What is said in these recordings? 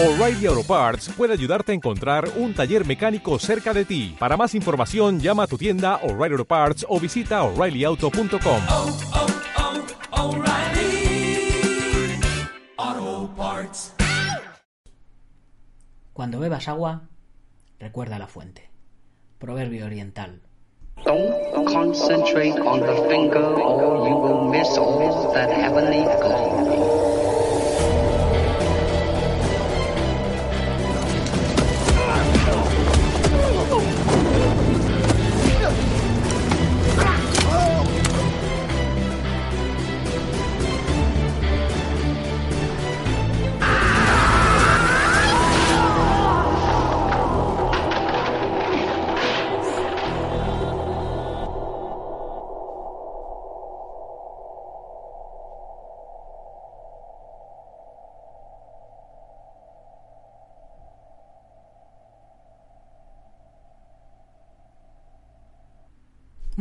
O'Reilly Auto Parts puede ayudarte a encontrar un taller mecánico cerca de ti. Para más información, llama a tu tienda O'Reilly Auto Parts o visita oreillyauto.com. oh, oh, Parts. Cuando bebas agua, recuerda la fuente. Proverbio oriental. Don't concentrate on the finger or you will miss all that heavenly glory.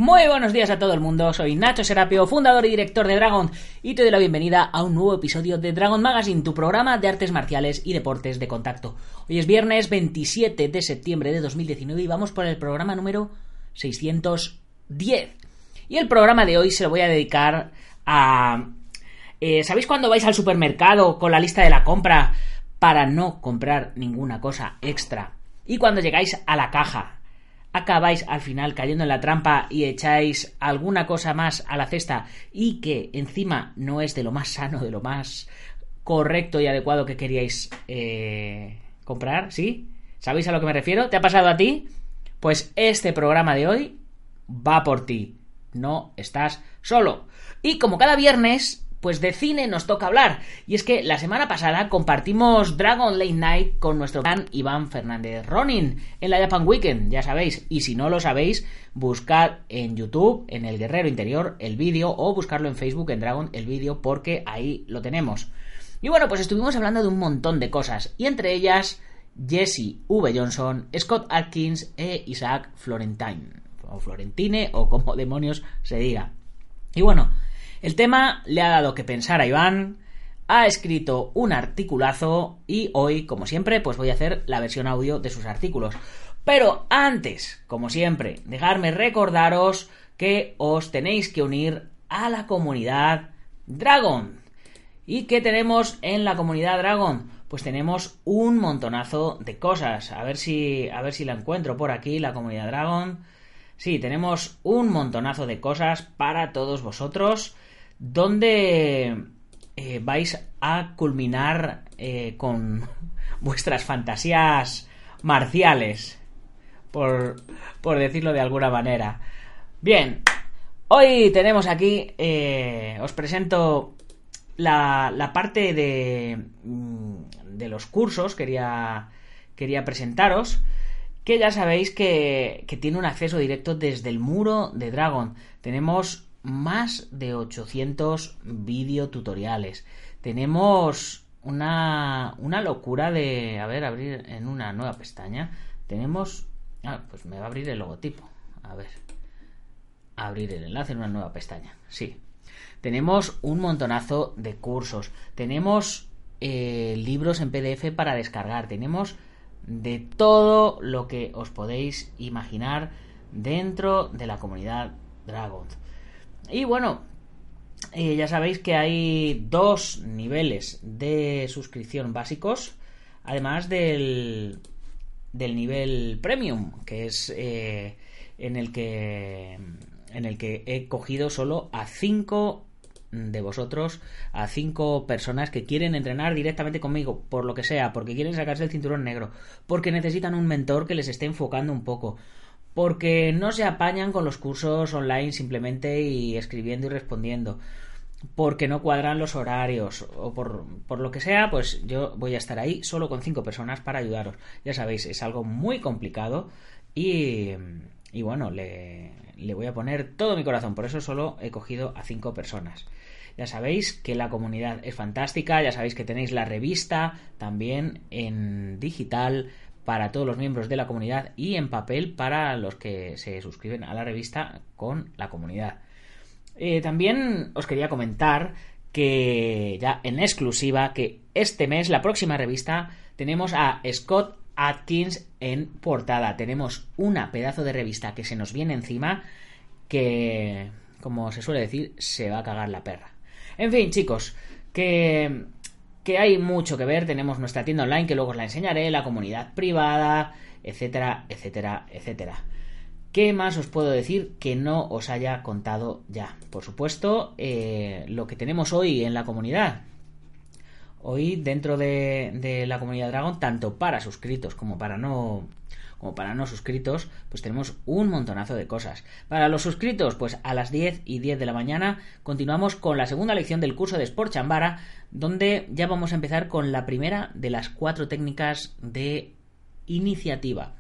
Muy buenos días a todo el mundo, soy Nacho Serapio, fundador y director de Dragon, y te doy la bienvenida a un nuevo episodio de Dragon Magazine, tu programa de artes marciales y deportes de contacto. Hoy es viernes 27 de septiembre de 2019 y vamos por el programa número 610. Y el programa de hoy se lo voy a dedicar a... eh, ¿Sabéis cuando vais al supermercado con la lista de la compra para no comprar ninguna cosa extra? Y cuando llegáis a la caja acabáis al final cayendo en la trampa y echáis alguna cosa más a la cesta y que encima no es de lo más sano, de lo más correcto y adecuado que queríais eh, comprar, ¿sí? ¿Sabéis a lo que me refiero? ¿Te ha pasado a ti? Pues este programa de hoy va por ti. No estás solo. Y como cada viernes, pues de cine nos toca hablar. Y es que la semana pasada compartimos Dragon Late Night con nuestro gran Iván Fernández Ronin en la Japan Weekend, ya sabéis. Y si no lo sabéis, buscad en YouTube, en El Guerrero Interior, el vídeo, o buscarlo en Facebook, en Dragon, el vídeo, porque ahí lo tenemos. Y bueno, pues estuvimos hablando de un montón de cosas, y entre ellas Jesse V. Johnson, Scott Atkins e Isaac Florentine, o Florentine, o como demonios se diga. Y bueno, el tema le ha dado que pensar a Iván, ha escrito un articulazo y hoy, como siempre, pues voy a hacer la versión audio de sus artículos. Pero antes, como siempre, dejarme recordaros que os tenéis que unir a la comunidad Dragon. ¿Y qué tenemos en la comunidad Dragon? Pues tenemos un montonazo de cosas. A ver si, a ver si la encuentro por aquí, la comunidad Dragon. Sí, tenemos un montonazo de cosas para todos vosotros donde eh, vais a culminar eh, con vuestras fantasías marciales, por, por, decirlo de alguna manera. Bien, hoy tenemos aquí, eh, os presento la, la parte de, de, los cursos, quería, quería presentaros que ya sabéis que, que tiene un acceso directo desde el muro de Dragon. Tenemos más de 800 videotutoriales. Tenemos una, una locura de... A ver, abrir en una nueva pestaña. Tenemos... Ah, pues me va a abrir el logotipo. A ver. Abrir el enlace en una nueva pestaña. Sí. Tenemos un montonazo de cursos. Tenemos eh, libros en PDF para descargar. Tenemos de todo lo que os podéis imaginar dentro de la comunidad Dragon. Y bueno, eh, ya sabéis que hay dos niveles de suscripción básicos, además del, del nivel premium, que es eh, en el que en el que he cogido solo a cinco de vosotros a cinco personas que quieren entrenar directamente conmigo, por lo que sea, porque quieren sacarse el cinturón negro, porque necesitan un mentor que les esté enfocando un poco, porque no se apañan con los cursos online simplemente y escribiendo y respondiendo, porque no cuadran los horarios o por, por, lo que sea, pues yo voy a estar ahí solo con cinco personas para ayudaros. Ya sabéis, es algo muy complicado y, y bueno, le, le voy a poner todo mi corazón, por eso solo he cogido a cinco personas. Ya sabéis que la comunidad es fantástica, ya sabéis que tenéis la revista también en digital para todos los miembros de la comunidad y en papel para los que se suscriben a la revista con la comunidad. Eh, también os quería comentar que ya en exclusiva, que este mes, la próxima revista, tenemos a Scott Atkins en portada. Tenemos una pedazo de revista que se nos viene encima que, como se suele decir, se va a cagar la perra. En fin, chicos, que, que hay mucho que ver. Tenemos nuestra tienda online que luego os la enseñaré, la comunidad privada, etcétera, etcétera, etcétera. ¿Qué más os puedo decir que no os haya contado ya? Por supuesto, eh, lo que tenemos hoy en la comunidad. Hoy dentro de, la comunidad Dragon, tanto para suscritos como para no como para no suscritos, pues tenemos un montonazo de cosas. Para los suscritos, pues a las 10 y 10 de la mañana continuamos con la segunda lección del curso de Sport Chambara, donde ya vamos a empezar con la primera de las cuatro técnicas de iniciativa.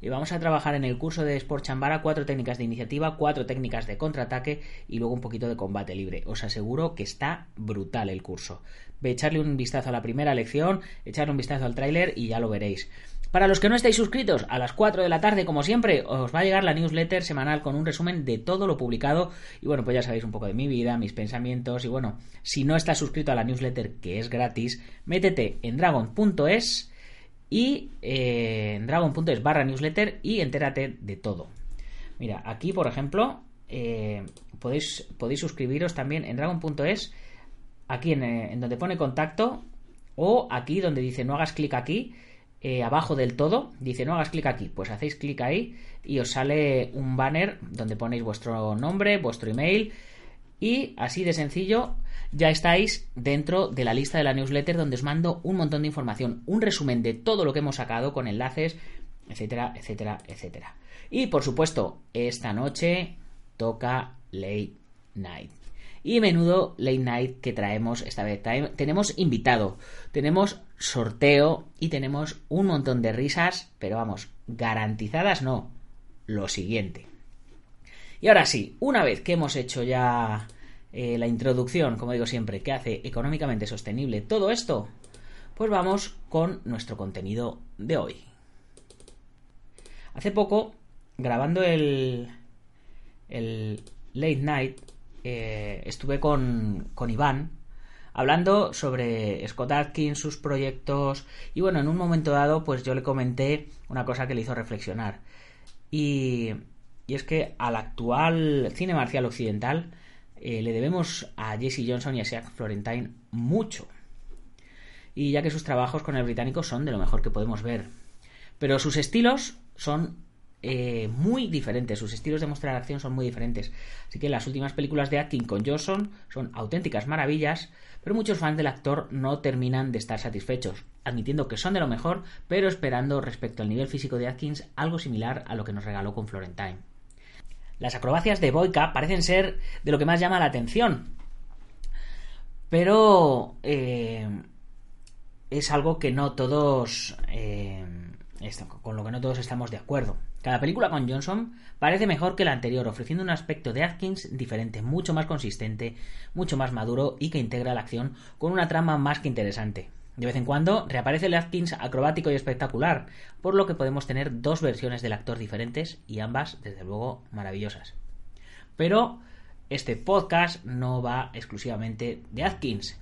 Y vamos a trabajar en el curso de Sport Chambara cuatro técnicas de iniciativa, cuatro técnicas de contraataque y luego un poquito de combate libre. Os aseguro que está brutal el curso. Ve echarle un vistazo a la primera lección, echarle un vistazo al tráiler y ya lo veréis. Para los que no estáis suscritos, a las 4 de la tarde, como siempre, os va a llegar la newsletter semanal con un resumen de todo lo publicado. Y bueno, pues ya sabéis un poco de mi vida, mis pensamientos. Y bueno, si no estás suscrito a la newsletter, que es gratis, métete en dragon.es y eh, en dragon.es barra newsletter y entérate de todo. Mira, aquí por ejemplo, eh, podéis, podéis suscribiros también en dragon.es, aquí en, eh, en, donde pone contacto, o aquí donde dice no hagas clic aquí, abajo del todo, dice no hagas clic aquí, pues hacéis clic ahí y os sale un banner donde ponéis vuestro nombre, vuestro email y así de sencillo ya estáis dentro de la lista de la newsletter donde os mando un montón de información, un resumen de todo lo que hemos sacado con enlaces, etcétera, etcétera, etcétera. Y por supuesto, esta noche toca Late Night. Y menudo late night que traemos esta vez. Tenemos invitado, tenemos sorteo y tenemos un montón de risas, pero vamos, garantizadas no. Lo siguiente. Y ahora sí, una vez que hemos hecho ya eh, la introducción, como digo siempre, que hace económicamente sostenible todo esto, pues vamos con nuestro contenido de hoy. Hace poco, grabando el, el Late Night, eh, estuve con, con Iván hablando sobre Scott Atkins, sus proyectos y bueno, en un momento dado pues yo le comenté una cosa que le hizo reflexionar y, y es que al actual cine marcial occidental eh, le debemos a Jesse Johnson y a Shaq Florentine mucho y ya que sus trabajos con el británico son de lo mejor que podemos ver pero sus estilos son eh, muy diferentes. Sus estilos de mostrar acción son muy diferentes. Así que las últimas películas de acting con Johnson son auténticas maravillas, pero muchos fans del actor no terminan de estar satisfechos, admitiendo que son de lo mejor, pero esperando respecto al nivel físico de Atkins algo similar a lo que nos regaló con Florentine. Las acrobacias de Boyka parecen ser de lo que más llama la atención, pero eh, es algo que no todos eh, con lo que no todos estamos de acuerdo. Cada película con Johnson parece mejor que la anterior, ofreciendo un aspecto de Atkins diferente, mucho más consistente, mucho más maduro y que integra la acción con una trama más que interesante. De vez en cuando reaparece el Atkins acrobático y espectacular, por lo que podemos tener dos versiones del actor diferentes y ambas, desde luego, maravillosas. Pero este podcast no va exclusivamente de Atkins.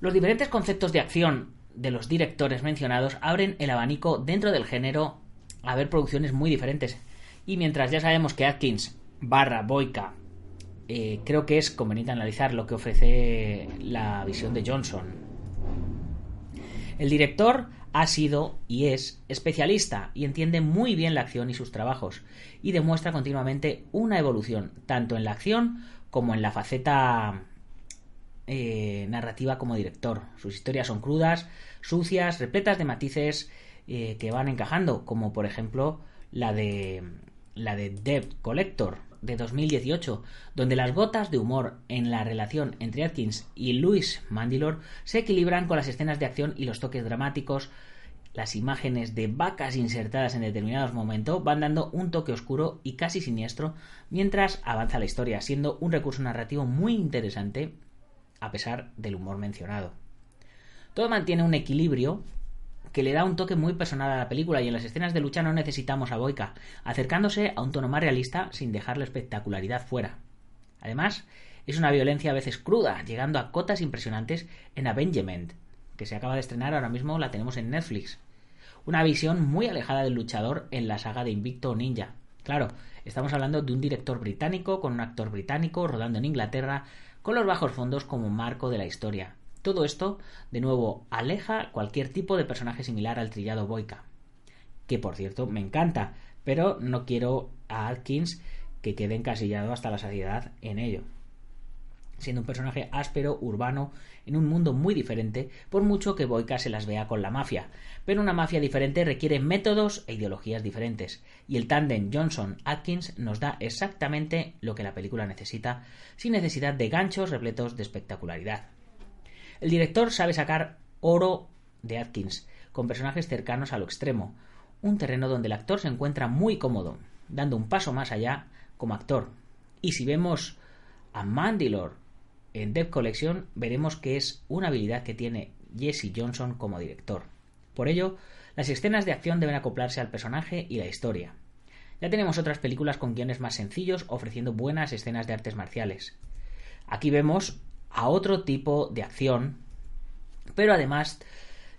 Los diferentes conceptos de acción de los directores mencionados abren el abanico dentro del género a ver producciones muy diferentes. Y mientras ya sabemos que Atkins barra Boyka eh, creo que es conveniente analizar lo que ofrece la visión de Johnson. El director ha sido y es especialista y entiende muy bien la acción y sus trabajos y demuestra continuamente una evolución tanto en la acción como en la faceta eh, narrativa como director. Sus historias son crudas, sucias, repletas de matices eh, que van encajando, como por ejemplo la de la de Debt Collector de 2018, donde las gotas de humor en la relación entre Atkins y Louis Mandylor se equilibran con las escenas de acción y los toques dramáticos. Las imágenes de vacas insertadas en determinados momentos van dando un toque oscuro y casi siniestro mientras avanza la historia, siendo un recurso narrativo muy interesante a pesar del humor mencionado. Todo mantiene un equilibrio que le da un toque muy personal a la película y en las escenas de lucha no necesitamos a Boyka, acercándose a un tono más realista sin dejar la espectacularidad fuera. Además, Es una violencia a veces cruda, llegando a cotas impresionantes en Avengement, que se acaba de estrenar ahora mismo, la tenemos en Netflix. Una visión muy alejada del luchador en la saga de Invicto Ninja. Claro, estamos hablando de un director británico con un actor británico rodando en Inglaterra con los bajos fondos como marco de la historia. Todo esto, de nuevo, aleja cualquier tipo de personaje similar al trillado Boyka. Que por cierto me encanta, pero no quiero a Atkins que quede encasillado hasta la saciedad en ello. Siendo un personaje áspero, urbano, en un mundo muy diferente, por mucho que Boyka se las vea con la mafia. Pero una mafia diferente requiere métodos e ideologías diferentes, y el tándem Johnson-Atkins nos da exactamente lo que la película necesita, sin necesidad de ganchos repletos de espectacularidad. El director sabe sacar oro de Atkins, con personajes cercanos a lo extremo, un terreno donde el actor se encuentra muy cómodo, dando un paso más allá como actor. Y si vemos a Mandylor en Dev Collection, veremos que es una habilidad que tiene Jesse Johnson como director. Por ello, las escenas de acción deben acoplarse al personaje y la historia. Ya tenemos otras películas con guiones más sencillos ofreciendo buenas escenas de artes marciales. Aquí vemos a otro tipo de acción, pero además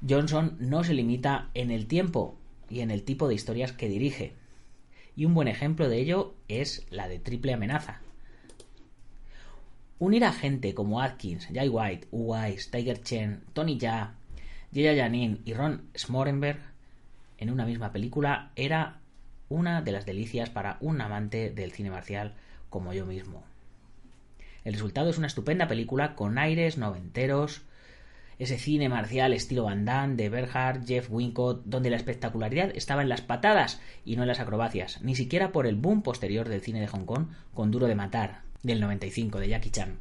Johnson no se limita en el tiempo y en el tipo de historias que dirige y un buen ejemplo de ello es la de Triple Amenaza. Unir a gente como Atkins, Jay White, Wise, Tiger Chen, Tony Jaa, Jaya Janin y Ron Smorenberg en una misma película era una de las delicias para un amante del cine marcial como yo mismo. El resultado es una estupenda película con aires noventeros, ese cine marcial estilo Van Damme de Berhard, Jeff Wincott, donde la espectacularidad estaba en las patadas y no en las acrobacias, ni siquiera por el boom posterior del cine de Hong Kong con Duro de Matar, del 95, de Jackie Chan.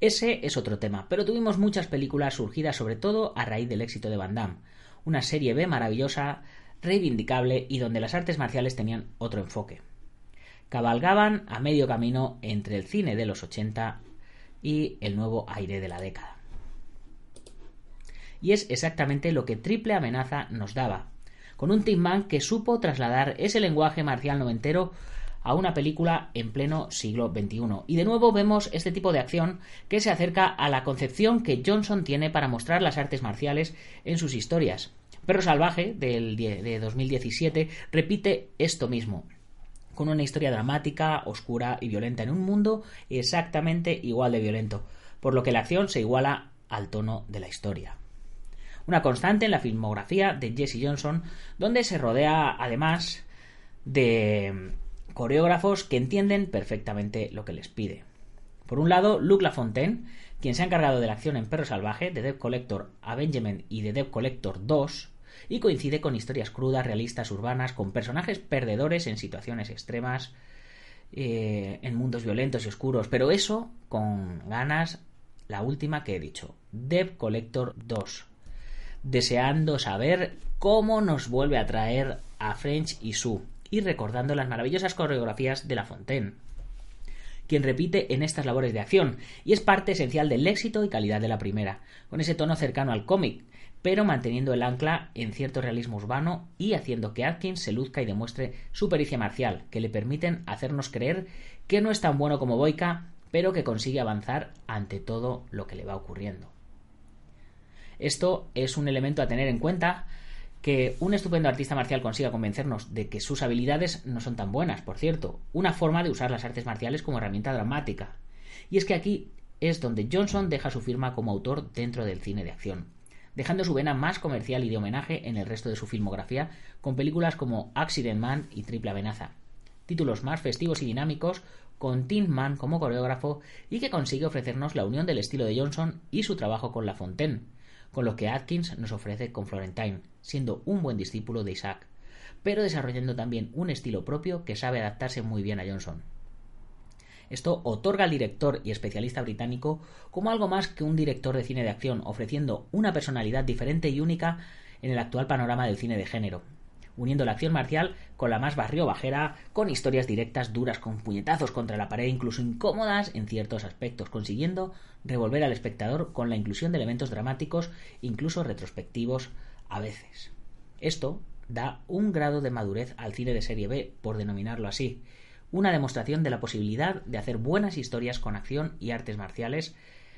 Ese es otro tema, pero tuvimos muchas películas surgidas sobre todo a raíz del éxito de Van Damme, una serie B maravillosa, reivindicable y donde las artes marciales tenían otro enfoque. Cabalgaban a medio camino entre el cine de los 80 y el nuevo aire de la década y es exactamente lo que Triple Amenaza nos daba, con un Tim Man que supo trasladar ese lenguaje marcial noventero a una película en pleno siglo XXI. Y de nuevo vemos este tipo de acción que se acerca a la concepción que Johnson tiene para mostrar las artes marciales en sus historias. Perro Salvaje, del, de 2017, repite esto mismo, con una historia dramática, oscura y violenta en un mundo exactamente igual de violento, por lo que la acción se iguala al tono de la historia una constante en la filmografía de Jesse Johnson, donde se rodea además de coreógrafos que entienden perfectamente lo que les pide. Por un lado, Luc Lafontaine, quien se ha encargado de la acción en Perro Salvaje, de Dev Collector Avengement y de Dev Collector 2, y coincide con historias crudas, realistas, urbanas, con personajes perdedores en situaciones extremas, eh, en mundos violentos y oscuros, pero eso con ganas, la última que he dicho, Dev Collector 2, deseando saber cómo nos vuelve a traer a French y Sue, y recordando las maravillosas coreografías de La Fontaine, quien repite en estas labores de acción, y es parte esencial del éxito y calidad de la primera, con ese tono cercano al cómic, pero manteniendo el ancla en cierto realismo urbano y haciendo que Atkins se luzca y demuestre su pericia marcial, que le permiten hacernos creer que no es tan bueno como Boyka, pero que consigue avanzar ante todo lo que le va ocurriendo. Esto es un elemento a tener en cuenta que un estupendo artista marcial consiga convencernos de que sus habilidades no son tan buenas, por cierto, una forma de usar las artes marciales como herramienta dramática. Y es que aquí es donde Johnson deja su firma como autor dentro del cine de acción, dejando su vena más comercial y de homenaje en el resto de su filmografía con películas como Accident Man y Triple Amenaza, títulos más festivos y dinámicos con Tim Mann como coreógrafo y que consigue ofrecernos la unión del estilo de Johnson y su trabajo con La Fontaine, con lo que Atkins nos ofrece con Florentine, siendo un buen discípulo de Isaac, pero desarrollando también un estilo propio que sabe adaptarse muy bien a Johnson. Esto otorga al director y especialista británico como algo más que un director de cine de acción, ofreciendo una personalidad diferente y única en el actual panorama del cine de género, uniendo la acción marcial con la más barrio bajera, con historias directas duras, con puñetazos contra la pared, incluso incómodas en ciertos aspectos, consiguiendo revolver al espectador con la inclusión de elementos dramáticos, incluso retrospectivos a veces. Esto da un grado de madurez al cine de serie B, por denominarlo así, una demostración de la posibilidad de hacer buenas historias con acción y artes marciales,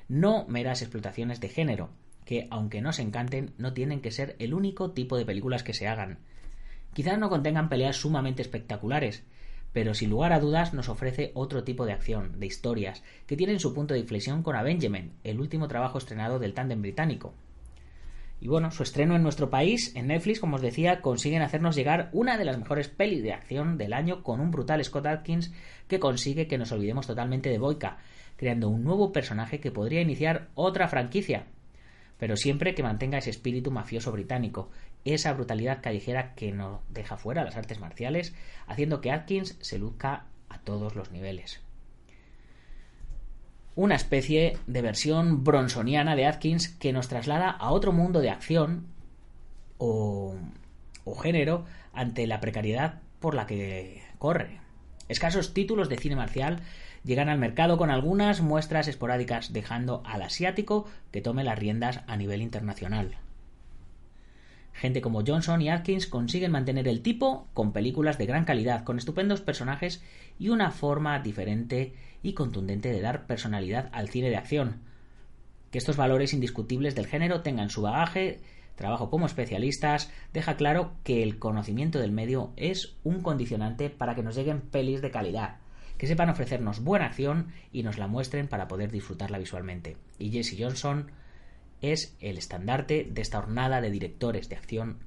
no meras explotaciones de género, que, aunque nos encanten, no tienen que ser el único tipo de películas que se hagan. Quizás no contengan peleas sumamente espectaculares, pero sin lugar a dudas nos ofrece otro tipo de acción, de historias, que tienen su punto de inflexión con Avengement, el último trabajo estrenado del tándem británico. Y bueno, su estreno en nuestro país, en Netflix, como os decía, consiguen hacernos llegar una de las mejores pelis de acción del año con un brutal Scott Atkins que consigue que nos olvidemos totalmente de Boyka, creando un nuevo personaje que podría iniciar otra franquicia, pero siempre que mantenga ese espíritu mafioso británico, esa brutalidad callejera que no deja fuera las artes marciales, haciendo que Atkins se luzca a todos los niveles una especie de versión bronsoniana de Atkins que nos traslada a otro mundo de acción o, o género ante la precariedad por la que corre. Escasos títulos de cine marcial llegan al mercado con algunas muestras esporádicas, dejando al asiático que tome las riendas a nivel internacional. Gente como Johnson y Atkins consiguen mantener el tipo con películas de gran calidad, con estupendos personajes y una forma diferente y contundente de dar personalidad al cine de acción. Que estos valores indiscutibles del género tengan su bagaje, trabajo como especialistas, deja claro que el conocimiento del medio es un condicionante para que nos lleguen pelis de calidad, que sepan ofrecernos buena acción y nos la muestren para poder disfrutarla visualmente. Y Jesse Johnson es el estandarte de esta hornada de directores de acción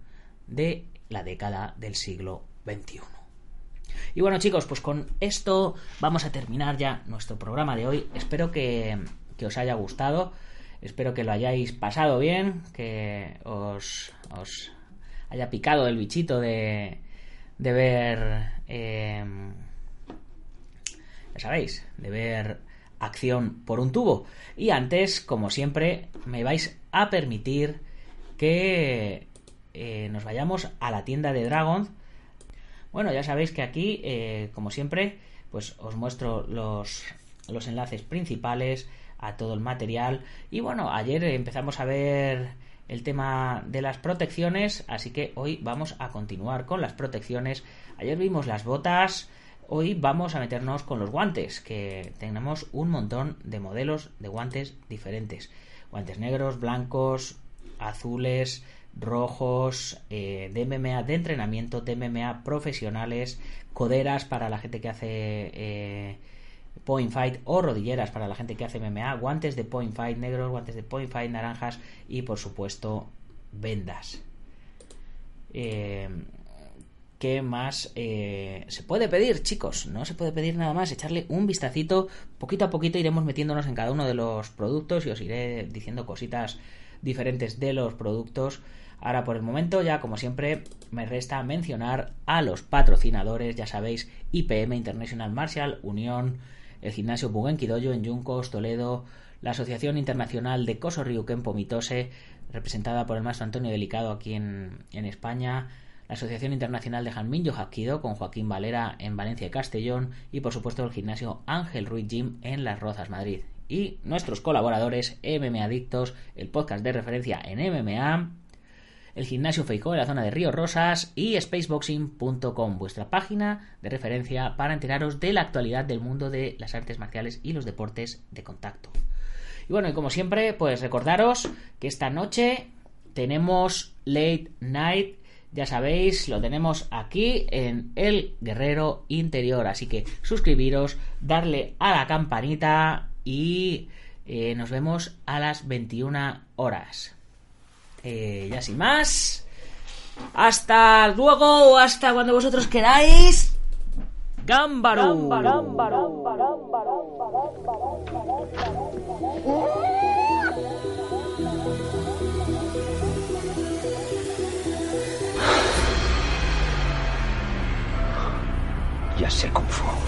de la década del siglo XXI. Y bueno chicos, pues con esto vamos a terminar ya nuestro programa de hoy. Espero que, os haya gustado, espero que lo hayáis pasado bien, que os, os haya picado el bichito de, de ver... Eh, ya sabéis, de ver acción por un tubo. Y antes, como siempre, me vais a permitir que eh, nos vayamos a la tienda de Dragon. Bueno, ya sabéis que aquí, eh, como siempre, pues os muestro los, los enlaces principales a todo el material. Y bueno, ayer empezamos a ver el tema de las protecciones, así que hoy vamos a continuar con las protecciones. Ayer vimos las botas, Hoy vamos a meternos con los guantes, que tenemos un montón de modelos de guantes diferentes. Guantes negros, blancos, azules, rojos, eh, de MMA de entrenamiento, de MMA profesionales, coderas para la gente que hace eh, point fight o rodilleras para la gente que hace MMA, guantes de point fight negros, guantes de point fight naranjas y por supuesto vendas. Eh, ¿Qué más eh, se puede pedir, chicos? No se puede pedir nada más, echarle un vistacito. Poquito a poquito iremos metiéndonos en cada uno de los productos y os iré diciendo cositas diferentes de los productos. Ahora por el momento ya como siempre me resta mencionar a los patrocinadores, ya sabéis, IPM International Martial, Unión, el gimnasio Bugenki en Yuncos, Toledo, la Asociación Internacional de Koso Ryuken Mitose, representada por el maestro Antonio Delicado aquí en, en España, la Asociación Internacional de Hanminyo Hakido con Joaquín Valera en Valencia y Castellón y por supuesto el gimnasio Ángel Ruiz Gym en Las Rozas, Madrid. Y nuestros colaboradores MMA Adictos, el podcast de referencia en MMA, el gimnasio Feiko en la zona de Río Rosas y spaceboxing.com, vuestra página de referencia para enteraros de la actualidad del mundo de las artes marciales y los deportes de contacto. Y bueno, y como siempre, pues recordaros que esta noche tenemos Late Night ya sabéis, lo tenemos aquí en El Guerrero Interior. Así que suscribiros, darle a la campanita y eh, nos vemos a las 21 horas. Eh, ya sin más. Hasta luego o hasta cuando vosotros queráis. Gámbaro. Ya sé cómo